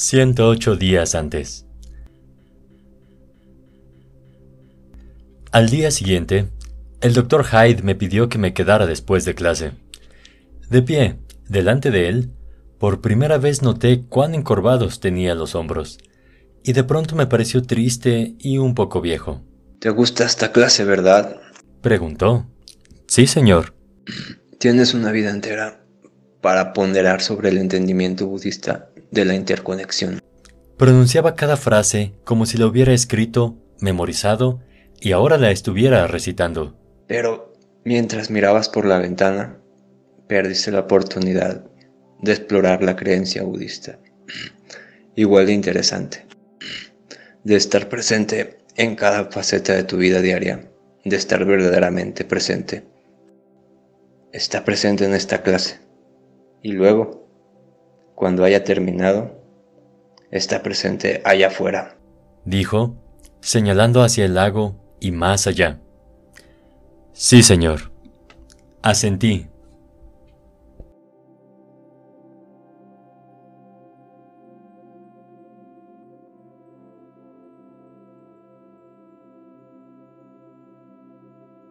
108 días antes. Al día siguiente, el doctor Hyde me pidió que me quedara después de clase. De pie, delante de él, por primera vez noté cuán encorvados tenía los hombros, y de pronto me pareció triste y un poco viejo. ¿Te gusta esta clase, verdad? Preguntó. Sí, señor. Tienes una vida entera para ponderar sobre el entendimiento budista de la interconexión. Pronunciaba cada frase como si la hubiera escrito, memorizado y ahora la estuviera recitando. Pero mientras mirabas por la ventana, perdiste la oportunidad de explorar la creencia budista. Igual de interesante. De estar presente en cada faceta de tu vida diaria. De estar verdaderamente presente. Está presente en esta clase. Y luego, cuando haya terminado, está presente allá afuera. Dijo, señalando hacia el lago y más allá. Sí, señor. Asentí